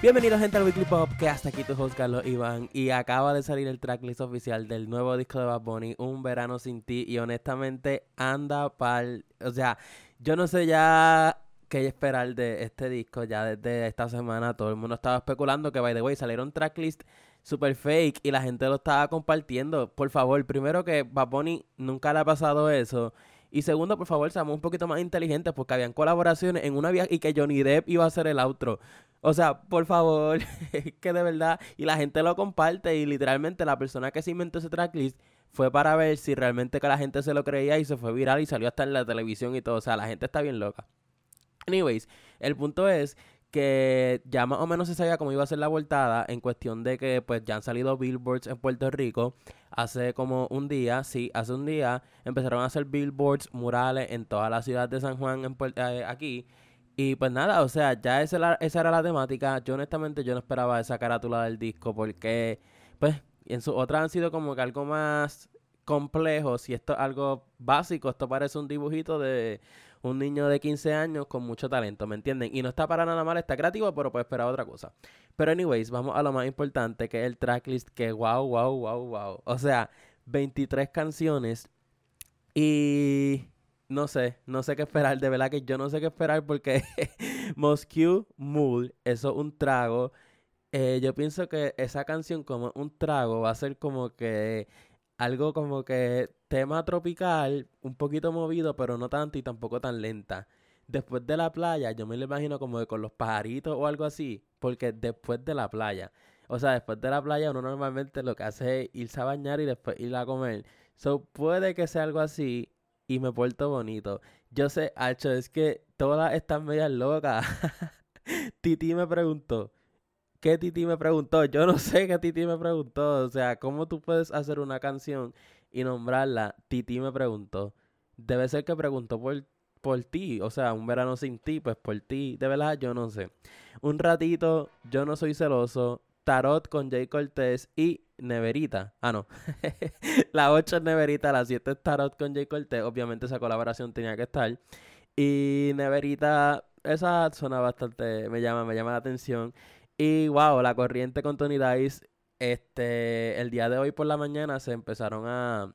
Bienvenidos gente al Weekly Podcast, aquí tu host Carlos Iván y acaba de salir el tracklist oficial del nuevo disco de Bad Bunny, Un Verano Sin Ti y honestamente anda pal... O sea, yo no sé ya qué esperar de este disco, ya desde esta semana todo el mundo estaba especulando que by the way salieron tracklist super fake y la gente lo estaba compartiendo. Por favor, primero que Bad Bunny nunca le ha pasado eso. Y segundo, por favor, seamos un poquito más inteligentes porque habían colaboraciones en una vía y que Johnny Depp iba a hacer el outro. O sea, por favor, que de verdad. Y la gente lo comparte y literalmente la persona que se inventó ese tracklist fue para ver si realmente que la gente se lo creía y se fue viral y salió hasta en la televisión y todo. O sea, la gente está bien loca. Anyways, el punto es que ya más o menos se sabía cómo iba a ser la voltada en cuestión de que pues ya han salido billboards en Puerto Rico hace como un día, sí, hace un día empezaron a hacer billboards murales en toda la ciudad de San Juan en eh, aquí y pues nada, o sea, ya esa, esa era la temática. Yo honestamente yo no esperaba esa carátula del disco porque, pues, en su otras han sido como que algo más complejo. Si esto es algo básico, esto parece un dibujito de un niño de 15 años con mucho talento, ¿me entienden? Y no está para nada mal, está creativo, pero puede esperar otra cosa. Pero anyways, vamos a lo más importante, que es el tracklist, que wow, wow, wow, wow. O sea, 23 canciones y no sé, no sé qué esperar. De verdad que yo no sé qué esperar porque Moscow Mule, eso es un trago. Eh, yo pienso que esa canción como un trago va a ser como que algo como que tema tropical, un poquito movido, pero no tanto y tampoco tan lenta. Después de la playa, yo me lo imagino como que con los pajaritos o algo así, porque después de la playa. O sea, después de la playa uno normalmente lo que hace es irse a bañar y después ir a comer. So, puede que sea algo así y me porto bonito. Yo sé, Hacho, es que todas están medias locas. Titi me preguntó. ¿Qué Titi me preguntó? Yo no sé qué Titi me preguntó. O sea, ¿cómo tú puedes hacer una canción y nombrarla? Titi me preguntó. Debe ser que preguntó por, por ti. O sea, un verano sin ti, pues por ti. De verdad, yo no sé. Un ratito, yo no soy celoso. Tarot con Jay Cortés y Neverita. Ah, no. la 8 es Neverita, la 7 es Tarot con Jay Cortés. Obviamente esa colaboración tenía que estar. Y Neverita, esa suena bastante, me llama, me llama la atención. Y wow, la corriente con Tony Dice, este, el día de hoy por la mañana se empezaron a,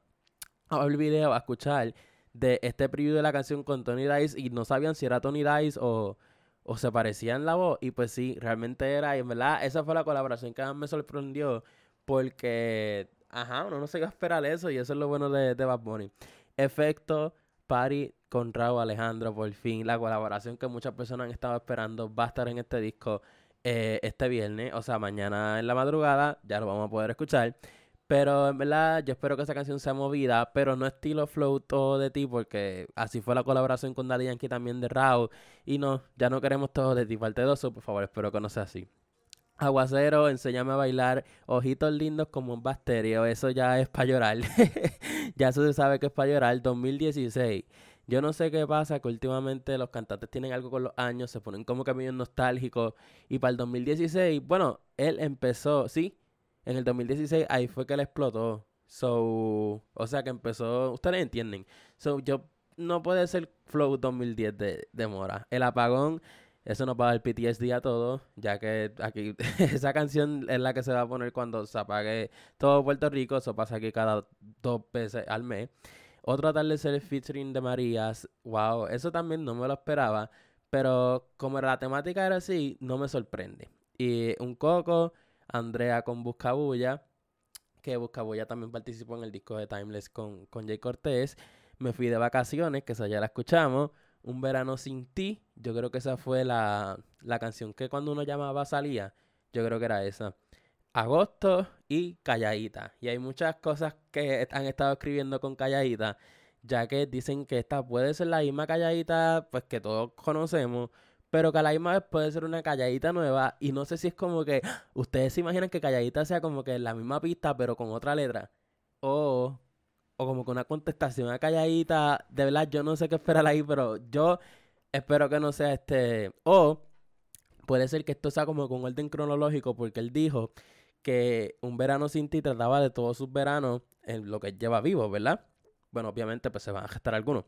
a ver el video, a escuchar de este preview de la canción con Tony Dice y no sabían si era Tony Dice o, o se parecía en la voz. Y pues sí, realmente era. Y en verdad, esa fue la colaboración que más me sorprendió. Porque, ajá, uno no se iba a esperar eso y eso es lo bueno de, de Bad Bunny. Efecto, Party con Raúl Alejandro, por fin, la colaboración que muchas personas han estado esperando va a estar en este disco eh, este viernes, o sea, mañana en la madrugada, ya lo vamos a poder escuchar. Pero en verdad, yo espero que esa canción sea movida, pero no estilo flow todo de ti, porque así fue la colaboración con Daddy Yankee también de Raúl. Y no, ya no queremos todo de ti, faltedoso, por favor, espero que no sea así. Aguacero, enséñame a bailar, ojitos lindos como un basterio, eso ya es para llorar. ya se sabe que es para llorar. 2016. Yo no sé qué pasa, que últimamente los cantantes tienen algo con los años, se ponen como que nostálgicos. Y para el 2016, bueno, él empezó, sí, en el 2016 ahí fue que él explotó. So, o sea que empezó, ustedes entienden. So, yo no puede ser Flow 2010 de, de Mora. El apagón eso nos va a dar PTSD a todos, ya que aquí esa canción es la que se va a poner cuando se apague todo Puerto Rico. Eso pasa aquí cada dos veces al mes. Otro atardecer featuring de Marías. Wow, eso también no me lo esperaba. Pero como la temática era así, no me sorprende. Y un coco, Andrea con Buscabulla, que Buscabulla también participó en el disco de Timeless con, con Jay Cortés. Me fui de vacaciones, que eso ya la escuchamos. Un verano sin ti. Yo creo que esa fue la, la canción que cuando uno llamaba salía. Yo creo que era esa. Agosto y Calladita. Y hay muchas cosas que han estado escribiendo con Calladita. Ya que dicen que esta puede ser la misma Calladita pues que todos conocemos. Pero que a la misma vez puede ser una calladita nueva. Y no sé si es como que. Ustedes se imaginan que calladita sea como que la misma pista, pero con otra letra. O o como que una contestación a calladita. De verdad, yo no sé qué esperar ahí, pero yo espero que no sea este. O puede ser que esto sea como con orden cronológico, porque él dijo que un verano sin ti trataba de todos sus veranos en lo que lleva vivo, ¿verdad? Bueno, obviamente, pues se van a gestar algunos.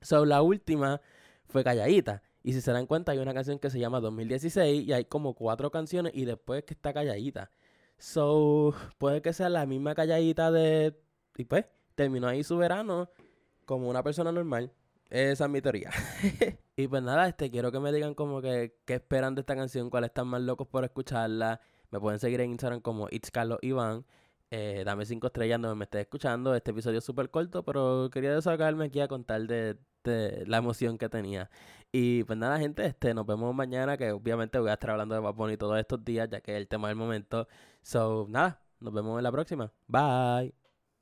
So, la última fue calladita. Y si se dan cuenta, hay una canción que se llama 2016 y hay como cuatro canciones y después que está calladita. So, puede que sea la misma calladita de... Y pues, terminó ahí su verano como una persona normal. Esa es mi teoría. y pues nada, este, quiero que me digan como que qué esperan de esta canción, cuáles están más locos por escucharla. Me pueden seguir en Instagram como It's. Eh, dame cinco estrellas donde me estés escuchando. Este episodio es súper corto, pero quería desahogarme aquí a contar de, la emoción que tenía. Y pues nada, gente, este, nos vemos mañana, que obviamente voy a estar hablando de Bad todos estos días, ya que es el tema del momento. So, nada, nos vemos en la próxima. Bye.